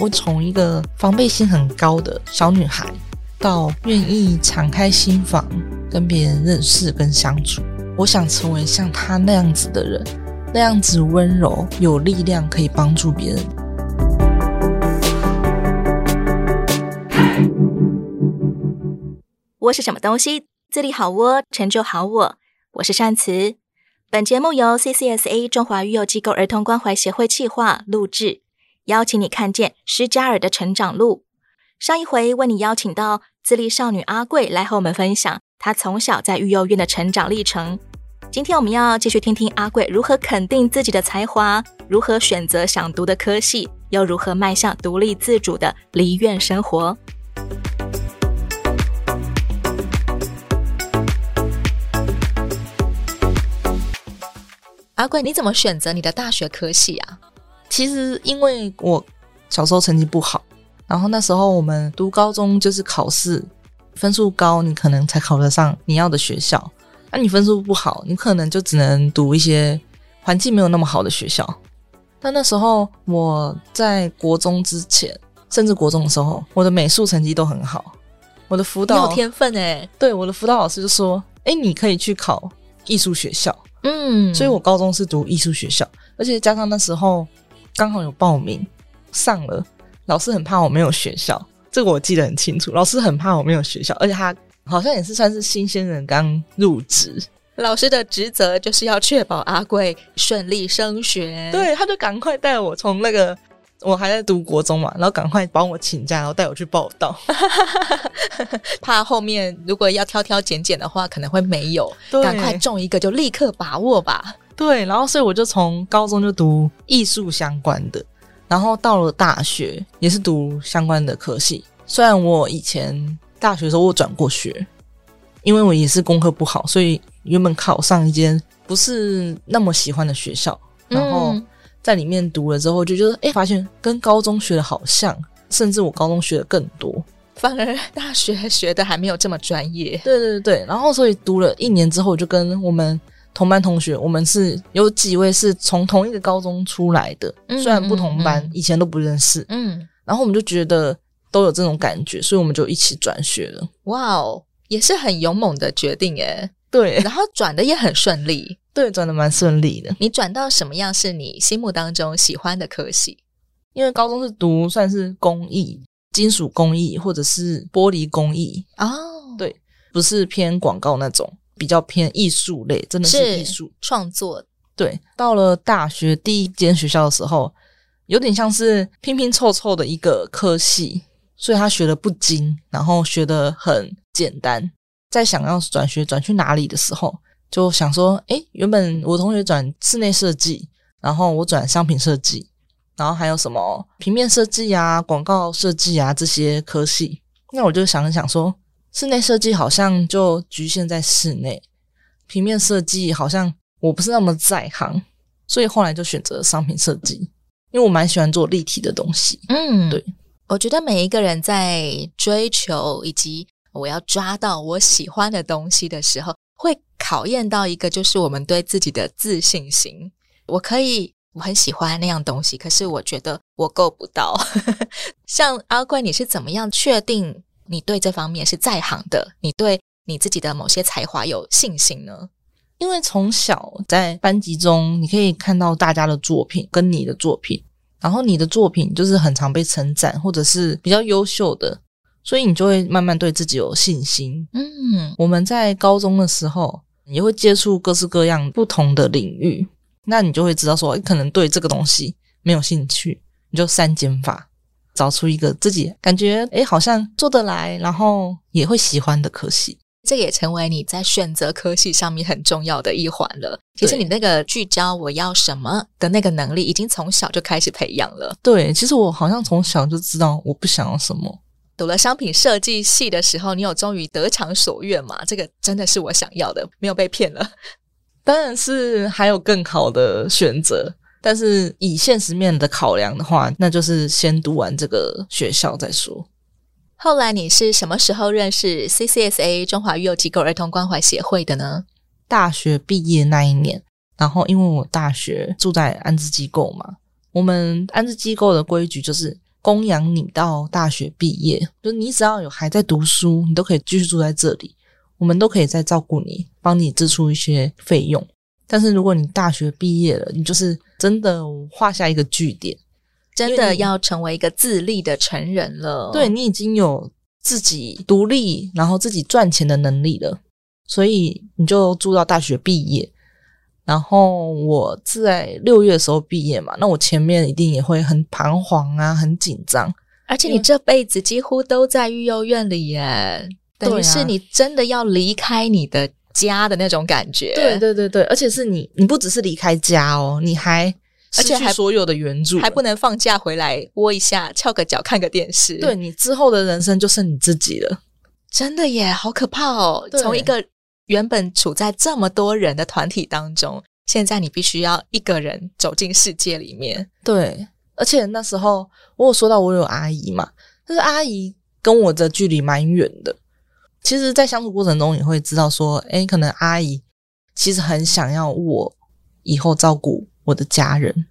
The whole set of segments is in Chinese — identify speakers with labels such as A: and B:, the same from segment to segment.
A: 我从一个防备心很高的小女孩，到愿意敞开心房跟别人认识跟相处，我想成为像她那样子的人，那样子温柔有力量，可以帮助别人。
B: 窝是什么东西？自立好窝，成就好我。我是善慈。本节目由 CCSA 中华育幼机构儿童关怀协会企划录制，邀请你看见施加尔的成长路。上一回为你邀请到自立少女阿贵来和我们分享她从小在育幼院的成长历程。今天我们要继续听听阿贵如何肯定自己的才华，如何选择想读的科系，又如何迈向独立自主的离院生活。阿贵，你怎么选择你的大学科系啊？
A: 其实因为我小时候成绩不好，然后那时候我们读高中就是考试，分数高你可能才考得上你要的学校，那你分数不好，你可能就只能读一些环境没有那么好的学校。但那时候我在国中之前，甚至国中的时候，我的美术成绩都很好，我的辅导
B: 有天分诶，
A: 对，我的辅导老师就说：“诶，你可以去考艺术学校。”
B: 嗯，
A: 所以我高中是读艺术学校，而且加上那时候刚好有报名上了，老师很怕我没有学校，这个我记得很清楚。老师很怕我没有学校，而且他好像也是算是新鲜人刚入职，
B: 老师的职责就是要确保阿贵顺利升学，
A: 对，他就赶快带我从那个。我还在读国中嘛，然后赶快帮我请假，然后带我去报到，
B: 怕后面如果要挑挑拣拣的话，可能会没有，赶快中一个就立刻把握吧。
A: 对，然后所以我就从高中就读艺术相关的，然后到了大学也是读相关的科系。虽然我以前大学的时候我转过学，因为我也是功课不好，所以原本考上一间不是那么喜欢的学校，然后。嗯在里面读了之后，就觉得哎，发现跟高中学的好像，甚至我高中学的更多，
B: 反而大学学的还没有这么专业。
A: 对对对，然后所以读了一年之后，就跟我们同班同学，我们是有几位是从同一个高中出来的，嗯、虽然不同班，嗯、以前都不认识。嗯，然后我们就觉得都有这种感觉，所以我们就一起转学了。
B: 哇哦，也是很勇猛的决定诶。
A: 对，
B: 然后转的也很顺利。
A: 对，转的蛮顺利的。
B: 你转到什么样是你心目当中喜欢的科系？
A: 因为高中是读算是工艺、金属工艺或者是玻璃工艺
B: 哦。
A: 对，不是偏广告那种，比较偏艺术类，真的是艺术
B: 创作。
A: 对，到了大学第一间学校的时候，有点像是拼拼凑凑的一个科系，所以他学的不精，然后学的很简单。在想要转学转去哪里的时候。就想说，诶，原本我同学转室内设计，然后我转商品设计，然后还有什么平面设计啊、广告设计啊这些科系。那我就想了想说，室内设计好像就局限在室内，平面设计好像我不是那么在行，所以后来就选择商品设计，因为我蛮喜欢做立体的东西。
B: 嗯，
A: 对，
B: 我觉得每一个人在追求以及我要抓到我喜欢的东西的时候，会考验到一个，就是我们对自己的自信心。我可以，我很喜欢那样东西，可是我觉得我够不到。像阿贵，你是怎么样确定你对这方面是在行的？你对你自己的某些才华有信心呢？
A: 因为从小在班级中，你可以看到大家的作品跟你的作品，然后你的作品就是很常被称赞，或者是比较优秀的。所以你就会慢慢对自己有信心。
B: 嗯，
A: 我们在高中的时候也会接触各式各样不同的领域，那你就会知道说，可能对这个东西没有兴趣，你就删减法，找出一个自己感觉诶好像做得来，然后也会喜欢的科系。
B: 这也成为你在选择科系上面很重要的一环了。其实你那个聚焦我要什么的那个能力，已经从小就开始培养了。
A: 对，其实我好像从小就知道我不想要什么。
B: 读了商品设计系的时候，你有终于得偿所愿吗？这个真的是我想要的，没有被骗了。
A: 当然是还有更好的选择，但是以现实面的考量的话，那就是先读完这个学校再说。
B: 后来你是什么时候认识 CCSA 中华育幼机构儿童关怀协会的呢？
A: 大学毕业那一年，然后因为我大学住在安置机构嘛，我们安置机构的规矩就是。供养你到大学毕业，就是你只要有还在读书，你都可以继续住在这里，我们都可以再照顾你，帮你支出一些费用。但是如果你大学毕业了，你就是真的画下一个句点，
B: 真的要成为一个自立的成人了。
A: 对，你已经有自己独立，然后自己赚钱的能力了，所以你就住到大学毕业。然后我在六月的时候毕业嘛，那我前面一定也会很彷徨啊，很紧张。
B: 而且你这辈子几乎都在育幼院里耶，等于是你真的要离开你的家的那种感觉。
A: 对对对对，而且是你，你不只是离开家哦，你还而且还所有的援助，
B: 还不能放假回来窝一下，翘个脚看个电视。
A: 对，你之后的人生就剩你自己了，
B: 真的耶，好可怕哦！从一个。原本处在这么多人的团体当中，现在你必须要一个人走进世界里面。
A: 对，而且那时候我有说到我有阿姨嘛，但是阿姨跟我的距离蛮远的。其实，在相处过程中，你会知道说，哎，可能阿姨其实很想要我以后照顾我的家人。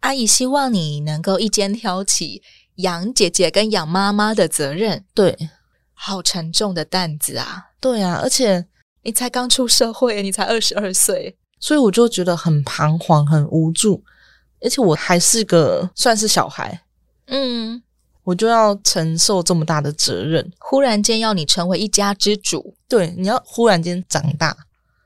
B: 阿姨希望你能够一肩挑起养姐姐跟养妈妈的责任。
A: 对，
B: 好沉重的担子啊！
A: 对啊，而且。
B: 你才刚出社会，你才二十二岁，
A: 所以我就觉得很彷徨、很无助，而且我还是个算是小孩，
B: 嗯，
A: 我就要承受这么大的责任。
B: 忽然间要你成为一家之主，
A: 对，你要忽然间长大，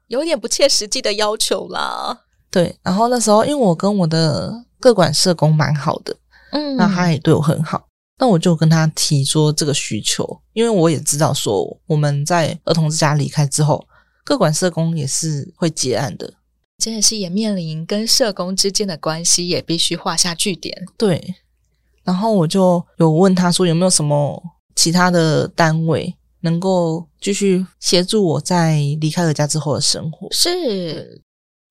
B: 有点不切实际的要求啦。
A: 对，然后那时候因为我跟我的各管社工蛮好的，
B: 嗯，
A: 那他也对我很好。那我就跟他提说这个需求，因为我也知道说我们在儿童之家离开之后，各管社工也是会结案的，
B: 真的是也面临跟社工之间的关系也必须画下句点。
A: 对，然后我就有问他说有没有什么其他的单位能够继续协助我在离开了家之后的生活。
B: 是，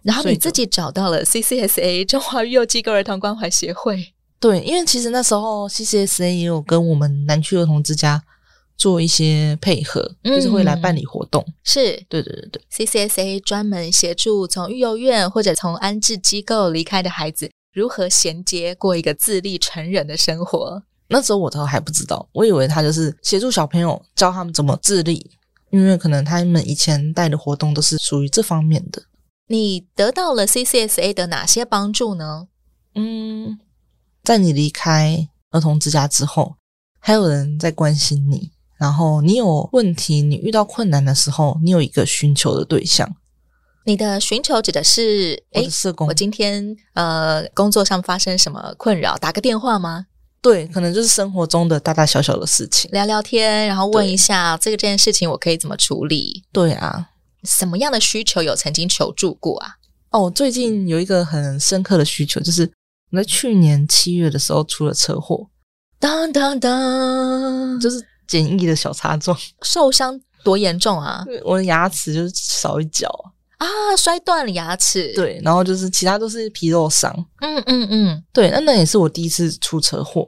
B: 然后你自己找到了 CCSA 中华育幼机构儿童关怀协会。
A: 对，因为其实那时候 CCSA 也有跟我们南区儿童之家做一些配合，嗯、就是会来办理活动。
B: 是，
A: 对对对对
B: ，CCSA 专门协助从育幼院或者从安置机构离开的孩子，如何衔接过一个自立成人的生活。
A: 那时候我都还不知道，我以为他就是协助小朋友教他们怎么自立，因为可能他们以前带的活动都是属于这方面的。
B: 你得到了 CCSA 的哪些帮助呢？
A: 嗯。在你离开儿童之家之后，还有人在关心你。然后你有问题，你遇到困难的时候，你有一个寻求的对象。
B: 你的寻求指的是，哎，社工。我今天呃工作上发生什么困扰，打个电话吗？
A: 对，可能就是生活中的大大小小的事情，
B: 聊聊天，然后问一下这个这件事情我可以怎么处理。
A: 对啊，
B: 什么样的需求有曾经求助过啊？
A: 哦，最近有一个很深刻的需求，就是。我在去年七月的时候出了车祸，
B: 当当当，
A: 就是简易的小擦撞，
B: 受伤多严重啊？
A: 我的牙齿就是少一角
B: 啊，摔断了牙齿。
A: 对，然后就是其他都是皮肉伤。
B: 嗯嗯嗯，
A: 对，那那也是我第一次出车祸，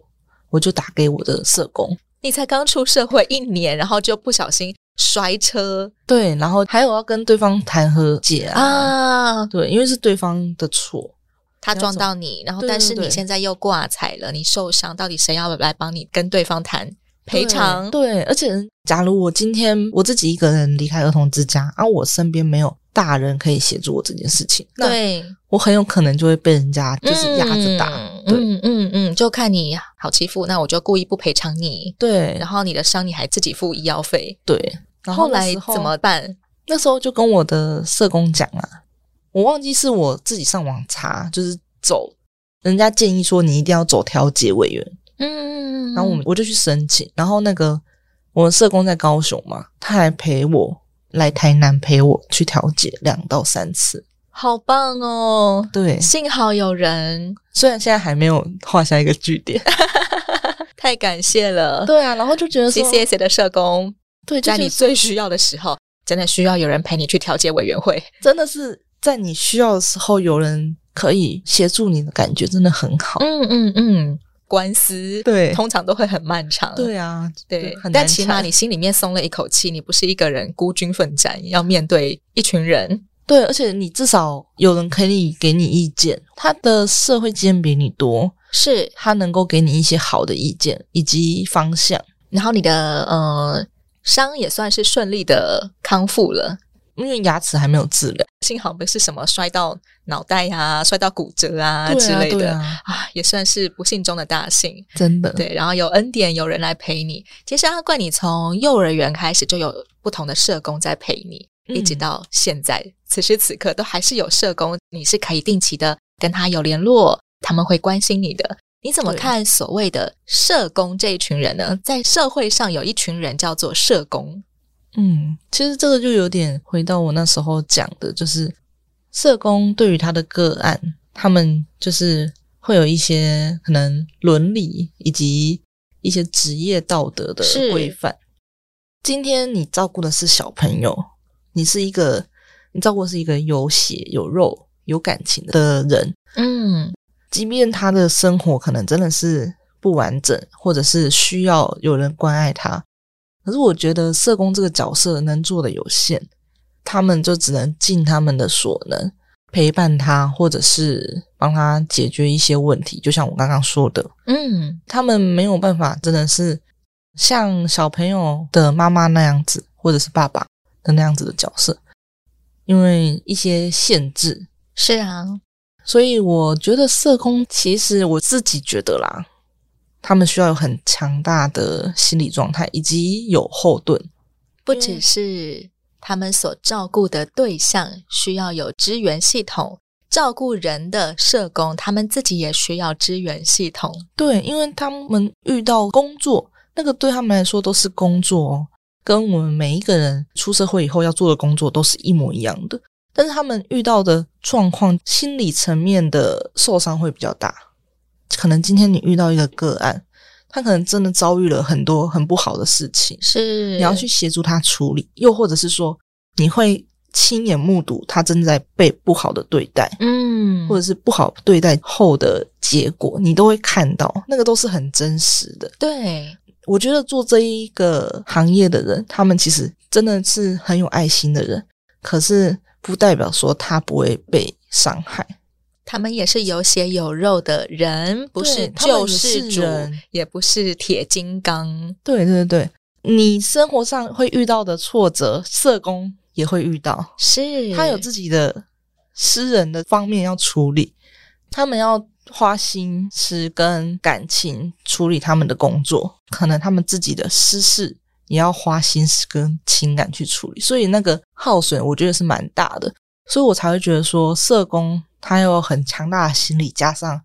A: 我就打给我的社工。
B: 你才刚出社会一年，然后就不小心摔车，
A: 对，然后还有要跟对方谈和解啊，
B: 啊
A: 对，因为是对方的错。
B: 他撞到你，然后但是你现在又挂彩了，你受伤，到底谁要来帮你跟对方谈赔偿？
A: 对，而且假如我今天我自己一个人离开儿童之家，而、啊、我身边没有大人可以协助我这件事情，
B: 对，
A: 我很有可能就会被人家就是压着打。
B: 嗯嗯嗯嗯，就看你好欺负，那我就故意不赔偿你。
A: 对，
B: 然后你的伤你还自己付医药费。
A: 对，然后，
B: 后来怎么办？
A: 那时候就跟我的社工讲啊。我忘记是我自己上网查，就是走，人家建议说你一定要走调解委员，
B: 嗯，
A: 然后我们我就去申请，然后那个我们社工在高雄嘛，他还陪我来台南陪我去调解两到三次，
B: 好棒哦！
A: 对，
B: 幸好有人，
A: 虽然现在还没有画下一个句点，
B: 太感谢了。
A: 对啊，然后就觉得
B: CCSA 的社工，
A: 对，
B: 在你最需要的时候，真的需要有人陪你去调解委员会，
A: 真的是。在你需要的时候，有人可以协助你的感觉真的很好。
B: 嗯嗯嗯，官司
A: 对，
B: 通常都会很漫长。
A: 对啊，
B: 对，但起码你心里面松了一口气，你不是一个人孤军奋战，要面对一群人。
A: 对，而且你至少有人可以给你意见。他的社会经验比你多，
B: 是
A: 他能够给你一些好的意见以及方向，
B: 然后你的呃伤也算是顺利的康复了。
A: 因为牙齿还没有治疗，
B: 幸好不是什么摔到脑袋呀、啊、摔到骨折啊之类的啊，啊，也算是不幸中的大幸，
A: 真的。
B: 对，然后有恩典，有人来陪你。其实阿怪，你从幼儿园开始就有不同的社工在陪你，嗯、一直到现在，此时此刻都还是有社工，你是可以定期的跟他有联络，他们会关心你的。你怎么看所谓的社工这一群人呢？在社会上有一群人叫做社工。
A: 嗯，其实这个就有点回到我那时候讲的，就是社工对于他的个案，他们就是会有一些可能伦理以及一些职业道德的规范。今天你照顾的是小朋友，你是一个你照顾的是一个有血有肉有感情的人，
B: 嗯，
A: 即便他的生活可能真的是不完整，或者是需要有人关爱他。可是我觉得社工这个角色能做的有限，他们就只能尽他们的所能陪伴他，或者是帮他解决一些问题。就像我刚刚说的，
B: 嗯，
A: 他们没有办法，真的是像小朋友的妈妈那样子，或者是爸爸的那样子的角色，因为一些限制。
B: 是啊，
A: 所以我觉得社工其实我自己觉得啦。他们需要有很强大的心理状态，以及有后盾。
B: 不只是他们所照顾的对象需要有支援系统，照顾人的社工，他们自己也需要支援系统。
A: 对，因为他们遇到工作，那个对他们来说都是工作哦，跟我们每一个人出社会以后要做的工作都是一模一样的。但是他们遇到的状况，心理层面的受伤会比较大。可能今天你遇到一个个案，他可能真的遭遇了很多很不好的事情，
B: 是
A: 你要去协助他处理，又或者是说你会亲眼目睹他正在被不好的对待，
B: 嗯，
A: 或者是不好对待后的结果，你都会看到，那个都是很真实的。
B: 对，
A: 我觉得做这一个行业的人，他们其实真的是很有爱心的人，可是不代表说他不会被伤害。
B: 他们也是有血有肉的人，不是救世主，也，不是铁金刚。
A: 对对对，你生活上会遇到的挫折，社工也会遇到。
B: 是，
A: 他有自己的私人的方面要处理，他们要花心思跟感情处理他们的工作，可能他们自己的私事也要花心思跟情感去处理，所以那个耗损我觉得是蛮大的，所以我才会觉得说社工。他有很强大的心理，加上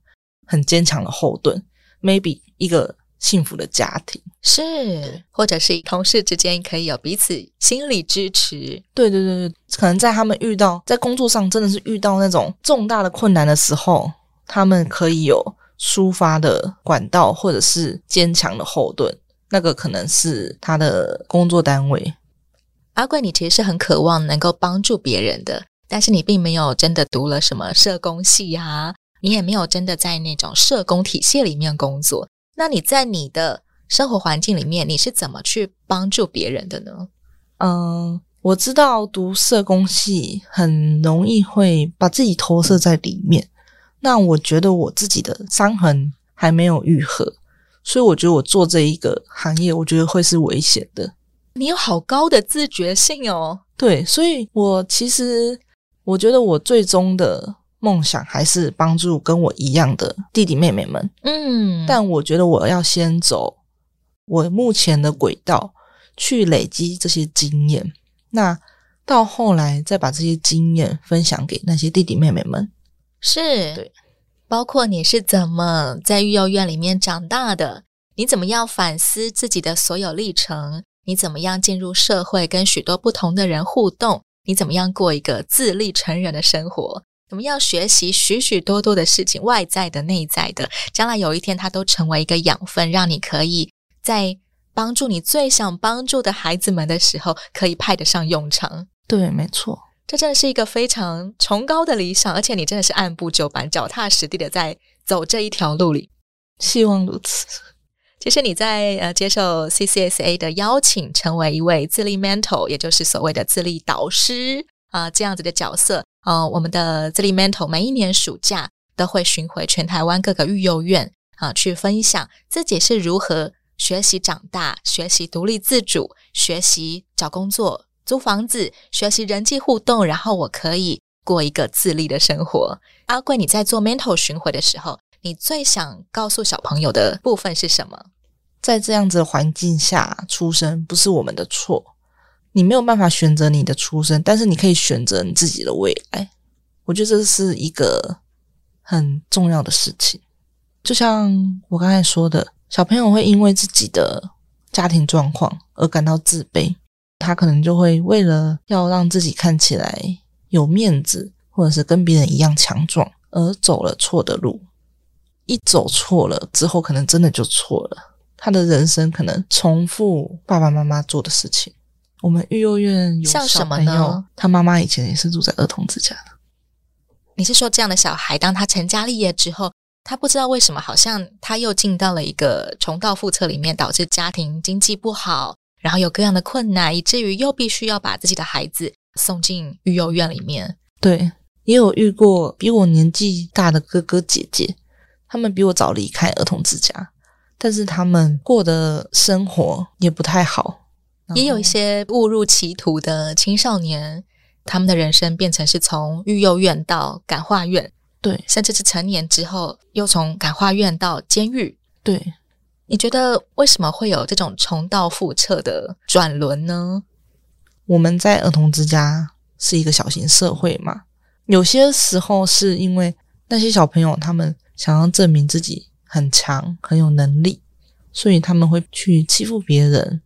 A: 很坚强的后盾，maybe 一个幸福的家庭
B: 是，或者是同事之间可以有彼此心理支持。
A: 对对对对，可能在他们遇到在工作上真的是遇到那种重大的困难的时候，他们可以有抒发的管道，或者是坚强的后盾。那个可能是他的工作单位。
B: 阿贵，你其实是很渴望能够帮助别人的。但是你并没有真的读了什么社工系啊，你也没有真的在那种社工体系里面工作。那你在你的生活环境里面，你是怎么去帮助别人的呢？
A: 嗯，我知道读社工系很容易会把自己投射在里面。那我觉得我自己的伤痕还没有愈合，所以我觉得我做这一个行业，我觉得会是危险的。
B: 你有好高的自觉性哦。
A: 对，所以我其实。我觉得我最终的梦想还是帮助跟我一样的弟弟妹妹们。
B: 嗯，
A: 但我觉得我要先走我目前的轨道，去累积这些经验。那到后来再把这些经验分享给那些弟弟妹妹们。
B: 是，
A: 对，
B: 包括你是怎么在育幼院里面长大的，你怎么样反思自己的所有历程，你怎么样进入社会，跟许多不同的人互动。你怎么样过一个自立成人的生活？怎么样学习许许多多的事情，外在的、内在的，将来有一天它都成为一个养分，让你可以在帮助你最想帮助的孩子们的时候，可以派得上用场。
A: 对，没错，
B: 这真的是一个非常崇高的理想，而且你真的是按部就班、脚踏实地的在走这一条路里。
A: 希望如此。
B: 其实你在呃接受 CCSA 的邀请，成为一位自立 mentor，也就是所谓的自立导师啊、这样子的角色。呃，我们的自立 mentor 每一年暑假都会巡回全台湾各个育幼院，啊，去分享自己是如何学习长大、学习独立自主、学习找工作、租房子、学习人际互动，然后我可以过一个自立的生活。阿贵，你在做 mentor 巡回的时候，你最想告诉小朋友的部分是什么？
A: 在这样子的环境下出生不是我们的错，你没有办法选择你的出生，但是你可以选择你自己的未来。我觉得这是一个很重要的事情。就像我刚才说的，小朋友会因为自己的家庭状况而感到自卑，他可能就会为了要让自己看起来有面子，或者是跟别人一样强壮，而走了错的路。一走错了之后，可能真的就错了。他的人生可能重复爸爸妈妈做的事情。我们育幼院像什么呢？他妈妈以前也是住在儿童之家的。
B: 你是说这样的小孩，当他成家立业之后，他不知道为什么，好像他又进到了一个重蹈覆辙里面，导致家庭经济不好，然后有各样的困难，以至于又必须要把自己的孩子送进育幼院里面。
A: 对，也有遇过比我年纪大的哥哥姐姐。他们比我早离开儿童之家，但是他们过的生活也不太好。
B: 也有一些误入歧途的青少年，他们的人生变成是从育幼院到感化院，
A: 对，
B: 甚至是成年之后又从感化院到监狱。
A: 对，
B: 你觉得为什么会有这种重蹈覆辙的转轮呢？
A: 我们在儿童之家是一个小型社会嘛，有些时候是因为那些小朋友他们。想要证明自己很强、很有能力，所以他们会去欺负别人。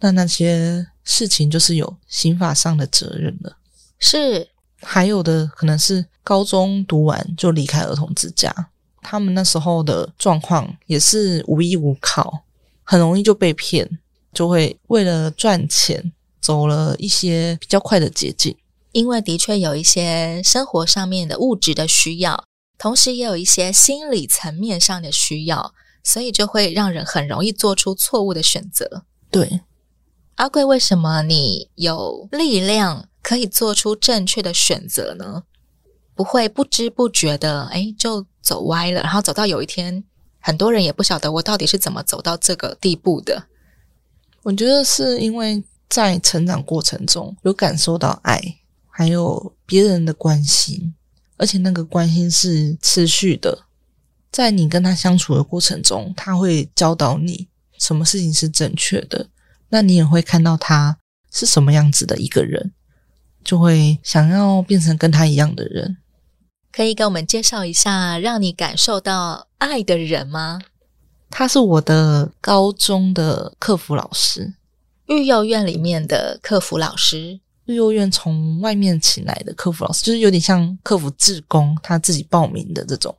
A: 那那些事情就是有刑法上的责任了。
B: 是，
A: 还有的可能是高中读完就离开儿童之家，他们那时候的状况也是无依无靠，很容易就被骗，就会为了赚钱走了一些比较快的捷径。
B: 因为的确有一些生活上面的物质的需要。同时也有一些心理层面上的需要，所以就会让人很容易做出错误的选择。
A: 对，
B: 阿贵，为什么你有力量可以做出正确的选择呢？不会不知不觉的，哎，就走歪了，然后走到有一天，很多人也不晓得我到底是怎么走到这个地步的。
A: 我觉得是因为在成长过程中有感受到爱，还有别人的关心。而且那个关心是持续的，在你跟他相处的过程中，他会教导你什么事情是正确的，那你也会看到他是什么样子的一个人，就会想要变成跟他一样的人。
B: 可以给我们介绍一下让你感受到爱的人吗？
A: 他是我的高中的客服老师，
B: 育幼院里面的客服老师。
A: 育幼院从外面请来的客服老师，就是有点像客服志工，他自己报名的这种。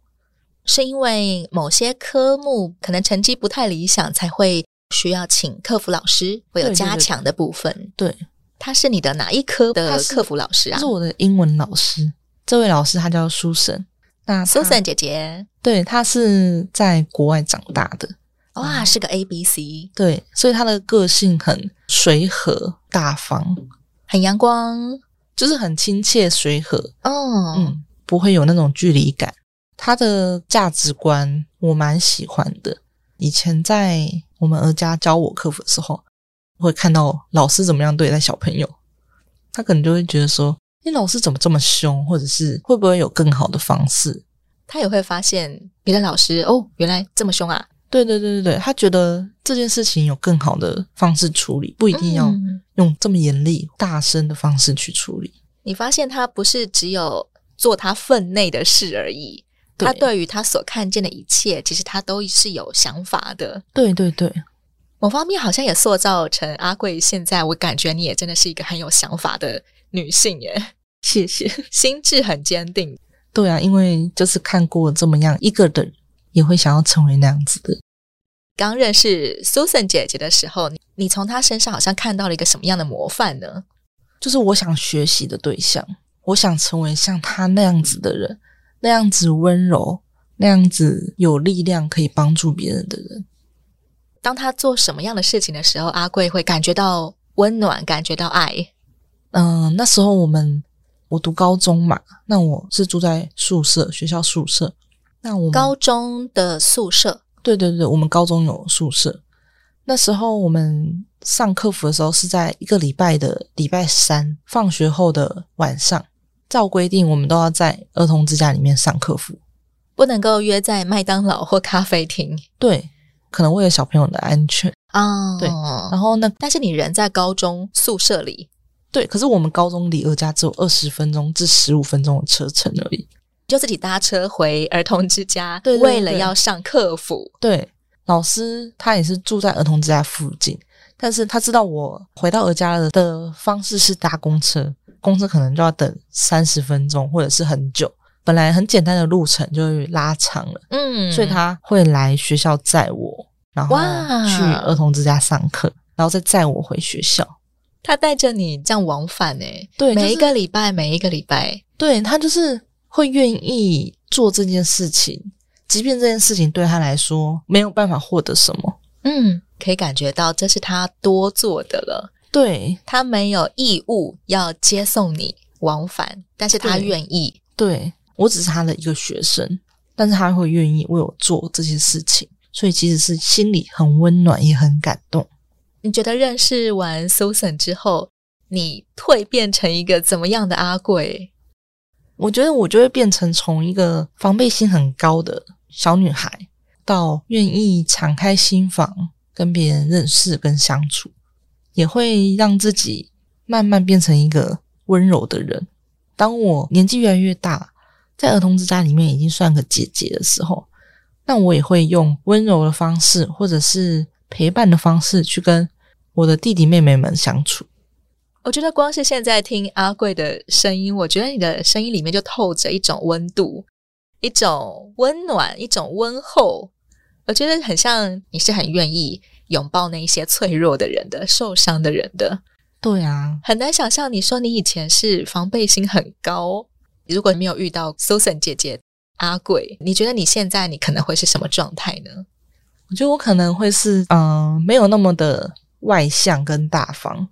B: 是因为某些科目可能成绩不太理想，才会需要请客服老师，会有加强的部分。
A: 对，对，对，对，
B: 他是你的哪一科的客服老师啊？
A: 他是我的英文老师。这位老师他叫苏珊，那苏
B: 珊姐姐，
A: 对，他是在国外长大的。
B: 哇，是个 A B C。
A: 对，所以他的个性很随和大方。
B: 很阳光，
A: 就是很亲切随和
B: 哦，
A: 嗯，不会有那种距离感。他的价值观我蛮喜欢的。以前在我们儿家教我客服的时候，会看到老师怎么样对待小朋友，他可能就会觉得说：“你老师怎么这么凶？”或者是会不会有更好的方式？
B: 他也会发现别的老师哦，原来这么凶啊。
A: 对对对对对，他觉得这件事情有更好的方式处理，不一定要用这么严厉、大声的方式去处理。
B: 你发现他不是只有做他分内的事而已，对，他对于他所看见的一切，其实他都是有想法的。
A: 对对对，
B: 某方面好像也塑造成阿贵。现在我感觉你也真的是一个很有想法的女性耶。
A: 谢谢，
B: 心智很坚定。
A: 对啊，因为就是看过这么样一个的人。也会想要成为那样子的。
B: 刚认识 Susan 姐姐的时候，你从她身上好像看到了一个什么样的模范呢？
A: 就是我想学习的对象，我想成为像她那样子的人，那样子温柔，那样子有力量，可以帮助别人的人。
B: 当她做什么样的事情的时候，阿贵会感觉到温暖，感觉到爱。
A: 嗯、呃，那时候我们我读高中嘛，那我是住在宿舍，学校宿舍。那我们
B: 高中的宿舍，
A: 对对对，我们高中有宿舍。那时候我们上课服的时候是在一个礼拜的礼拜三放学后的晚上，照规定我们都要在儿童之家里面上课服，
B: 不能够约在麦当劳或咖啡厅。
A: 对，可能为了小朋友的安全
B: 啊。
A: 哦、对，然后呢，
B: 但是你人在高中宿舍里，
A: 对，可是我们高中离我家只有二十分钟至十五分钟的车程而已，
B: 就自己搭车回儿童之家，
A: 对，对，对，
B: 为了要上客服，
A: 对。老师他也是住在儿童之家附近，但是他知道我回到儿家的方式是搭公车，公车可能就要等三十分钟或者是很久，本来很简单的路程就会拉长了，嗯，所以他会来学校载我，然后去儿童之家上课，然后再载我回学校。
B: 他带着你这样往返诶，
A: 对，
B: 每一个礼拜，每一个礼拜，
A: 对，他就是会愿意做这件事情。即便这件事情对他来说没有办法获得什么，
B: 嗯，可以感觉到这是他多做的了。
A: 对，
B: 他没有义务要接送你往返，但是他愿意。
A: 对，对，我只是他的一个学生，但是他会愿意为我做这些事情，所以其实是心里很温暖，也很感动。
B: 你觉得认识完 Susan 之后，你蜕变成一个怎么样的阿贵？
A: 我觉得我就会变成从一个防备心很高的。小女孩到愿意敞开心房跟别人认识跟相处，也会让自己慢慢变成一个温柔的人。当我年纪越来越大，在儿童之家里面已经算个姐姐的时候，那我也会用温柔的方式或者是陪伴的方式去跟我的弟弟妹妹们相处。
B: 我觉得光是现在听阿贵的声音，我觉得你的声音里面就透着一种温度。一种温暖，一种温厚，我觉得很像你是很愿意拥抱那一些脆弱的人的、受伤的人的。
A: 对啊，
B: 很难想象你说你以前是防备心很高，如果没有遇到 Susan 姐姐阿贵，你觉得你现在你可能会是什么状态呢？
A: 我觉得我可能会是嗯、呃，没有那么的外向跟大方，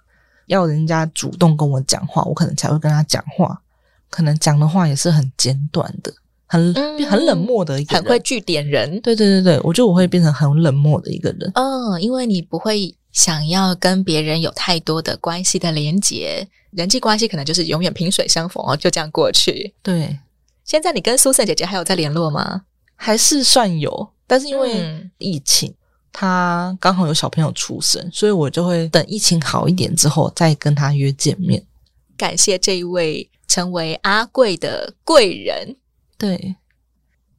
A: 要人家主动跟我讲话，我可能才会跟他讲话，可能讲的话也是很简短的。很很冷漠的一个人，
B: 很会据点人。
A: 对对对对，我觉得我会变成很冷漠的一个人。
B: 嗯，因为你不会想要跟别人有太多的关系的连结，人际关系可能就是永远萍水相逢哦，就这样过去。
A: 对，
B: 现在你跟 Susan 姐姐还有在联络吗？
A: 还是算有，但是因为疫情，她刚好有小朋友出生，所以我就会等疫情好一点之后再跟他约见面。
B: 感谢这一位成为阿贵的贵人。
A: 对，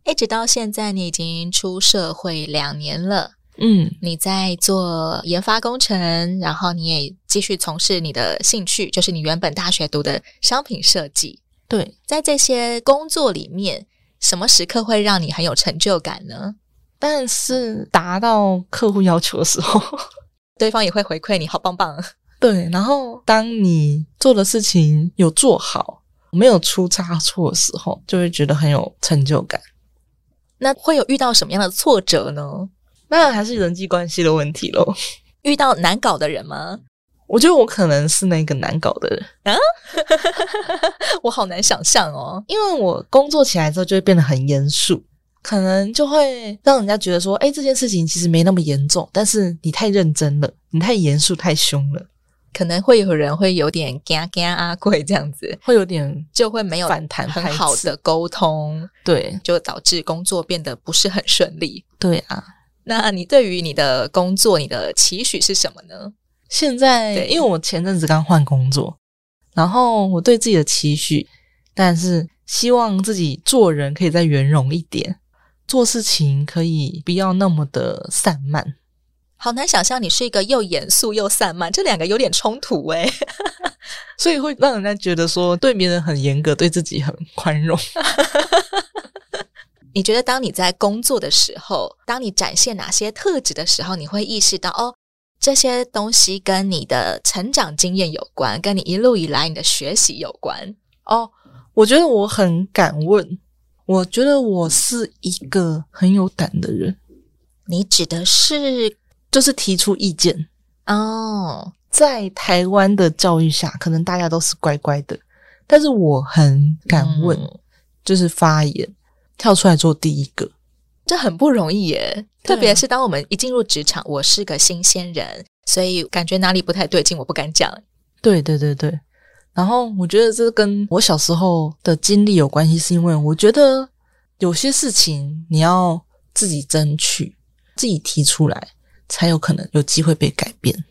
B: 一直到现在，你已经出社会两年了。
A: 嗯，
B: 你在做研发工程，然后你也继续从事你的兴趣，就是你原本大学读的商品设计。
A: 对，
B: 在这些工作里面，什么时刻会让你很有成就感呢？
A: 但是达到客户要求的时候，
B: 对方也会回馈你好棒棒。
A: 对，然后当你做的事情有做好。没有出差错的时候，就会觉得很有成就感。
B: 那会有遇到什么样的挫折呢？
A: 那还是人际关系的问题咯。
B: 遇到难搞的人吗？
A: 我觉得我可能是那个难搞的人啊，
B: 我好难想象哦。
A: 因为我工作起来之后就会变得很严肃，可能就会让人家觉得说，哎，这件事情其实没那么严重，但是你太认真了，你太严肃、太凶了。
B: 可能会有人会有点嘎嘎阿贵这样子，
A: 会有点
B: 就会没有
A: 反弹
B: 很好的沟通，
A: 对，
B: 就导致工作变得不是很顺利。
A: 对啊，
B: 那你对于你的工作，你的期许是什么呢？
A: 现在，因为我前阵子刚换工作，然后我对自己的期许，但是希望自己做人可以再圆融一点，做事情可以不要那么的散漫。
B: 好难想象你是一个又严肃又散漫，这两个有点冲突哎，
A: 所以会让人家觉得说对别人很严格，对自己很宽容。
B: 你觉得当你在工作的时候，当你展现哪些特质的时候，你会意识到哦，这些东西跟你的成长经验有关，跟你一路以来你的学习有关
A: 哦。我觉得我很敢问，我觉得我是一个很有胆的人。
B: 你指的是？
A: 就是提出意见
B: 哦，oh.
A: 在台湾的教育下，可能大家都是乖乖的，但是我很敢问，嗯、就是发言，跳出来做第一个，
B: 这很不容易耶。特别是当我们一进入职场，我是个新鲜人，所以感觉哪里不太对劲，我不敢讲。
A: 对对对对。然后我觉得这跟我小时候的经历有关系，是因为我觉得有些事情你要自己争取、自己提出来，才有可能有机会被改变。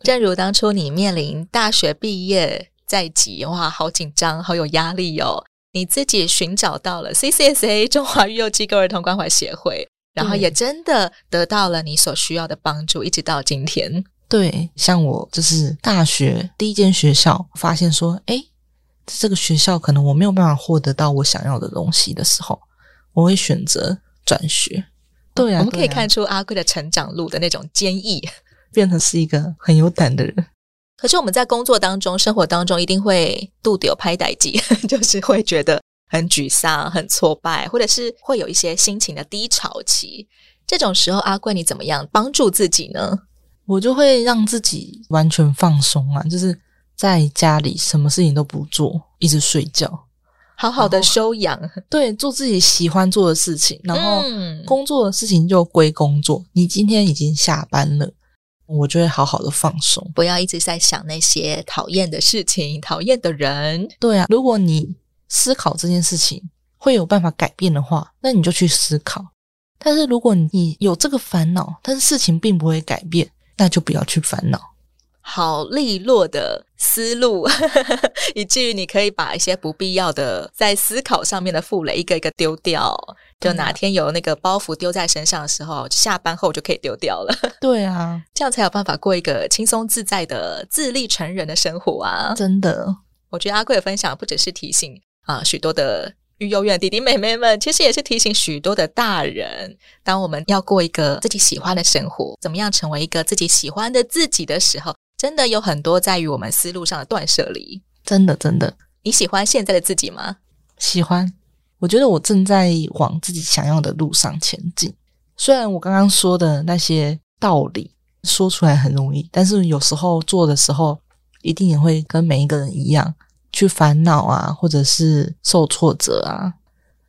B: 正如当初你面临大学毕业在即，哇，好紧张，好有压力哦。你自己寻找到了 CCSA 中华育幼机构儿童关怀协会，然后也真的得到了你所需要的帮助，一直到今天。
A: 对，像我就是大学第一间学校，发现说，诶，这个学校可能我没有办法获得到我想要的东西的时候，我会选择转学。对啊，
B: 我们可以看出阿贵的成长路的那种坚毅，
A: 变成是一个很有胆的人。
B: 可是我们在工作当中、生活当中，一定会度丢拍歹机，就是会觉得很沮丧、很挫败，或者是会有一些心情的低潮期。这种时候，阿贵你怎么样帮助自己呢？
A: 我就会让自己完全放松啊，就是在家里什么事情都不做，一直睡觉，
B: 好好的休养。
A: 对，做自己喜欢做的事情，然后工作的事情就归工作。嗯，你今天已经下班了，我就会好好的放松，
B: 不要一直在想那些讨厌的事情、讨厌的人。
A: 对啊，如果你思考这件事情会有办法改变的话，那你就去思考。但是如果你有这个烦恼，但是事情并不会改变。那就不要去烦恼，
B: 好利落的思路，以至于你可以把一些不必要的在思考上面的负累一个一个丢掉。就哪天有那个包袱丢在身上的时候，下班后就可以丢掉了。
A: 对啊，
B: 这样才有办法过一个轻松自在的自立成人的生活啊！
A: 真的，
B: 我觉得阿贵的分享不只是提醒啊许多的。育幼院弟弟妹妹们，其实也是提醒许多的大人，当我们要过一个自己喜欢的生活，怎么样成为一个自己喜欢的自己的时候，真的有很多在于我们思路上的断舍离。
A: 真的，真的，
B: 你喜欢现在的自己吗？
A: 喜欢。我觉得我正在往自己想要的路上前进。虽然我刚刚说的那些道理说出来很容易，但是有时候做的时候，一定也会跟每一个人一样。去烦恼啊，或者是受挫折啊，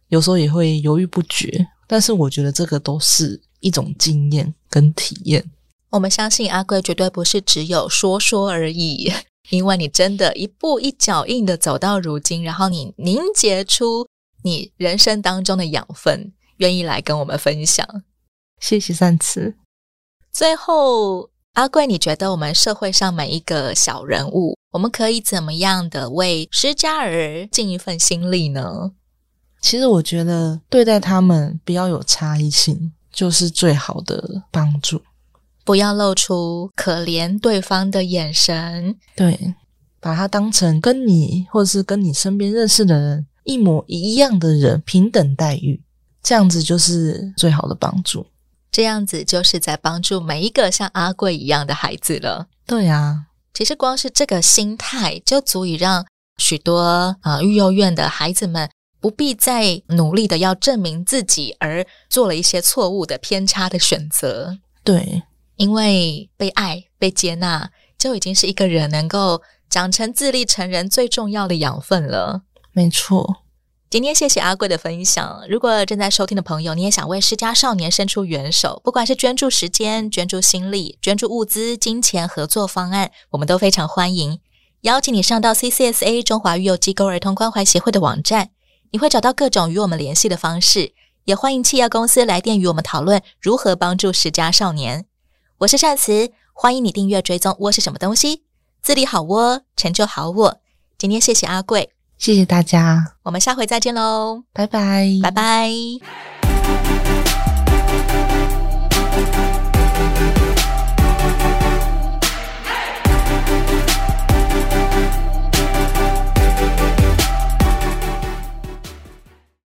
A: 有时候也会犹豫不决。但是我觉得这个都是一种经验跟体验。
B: 我们相信阿贵绝对不是只有说说而已，因为你真的一步一脚印的走到如今，然后你凝结出你人生当中的养分，愿意来跟我们分享。
A: 谢谢善慈。
B: 最后。阿贵，你觉得我们社会上每一个小人物，我们可以怎么样的为施加儿尽一份心力呢？
A: 其实我觉得对待他们不要有差异性，就是最好的帮助。
B: 不要露出可怜对方的眼神，
A: 对，把他当成跟你或者是跟你身边认识的人一模一样的人，平等待遇，这样子就是最好的帮助。
B: 这样子就是在帮助每一个像阿贵一样的孩子了。
A: 对呀，
B: 其实光是这个心态就足以让许多啊、呃、育幼院的孩子们不必再努力的要证明自己，而做了一些错误的偏差的选择。
A: 对，
B: 因为被爱、被接纳，就已经是一个人能够长成自立成人最重要的养分了。
A: 没错。
B: 今天谢谢阿贵的分享。如果正在收听的朋友，你也想为失家少年伸出援手，不管是捐助时间、捐助心力、捐助物资、金钱合作方案，我们都非常欢迎。邀请你上到 CCSA 中华育幼机构儿童关怀协会的网站，你会找到各种与我们联系的方式。也欢迎企业公司来电与我们讨论如何帮助失家少年。我是善慈，欢迎你订阅追踪窝是什么东西，自立好窝，成就好我。今天谢谢阿贵。
A: 谢谢大家，
B: 我们下回再见喽，
A: 拜拜，
B: 拜拜。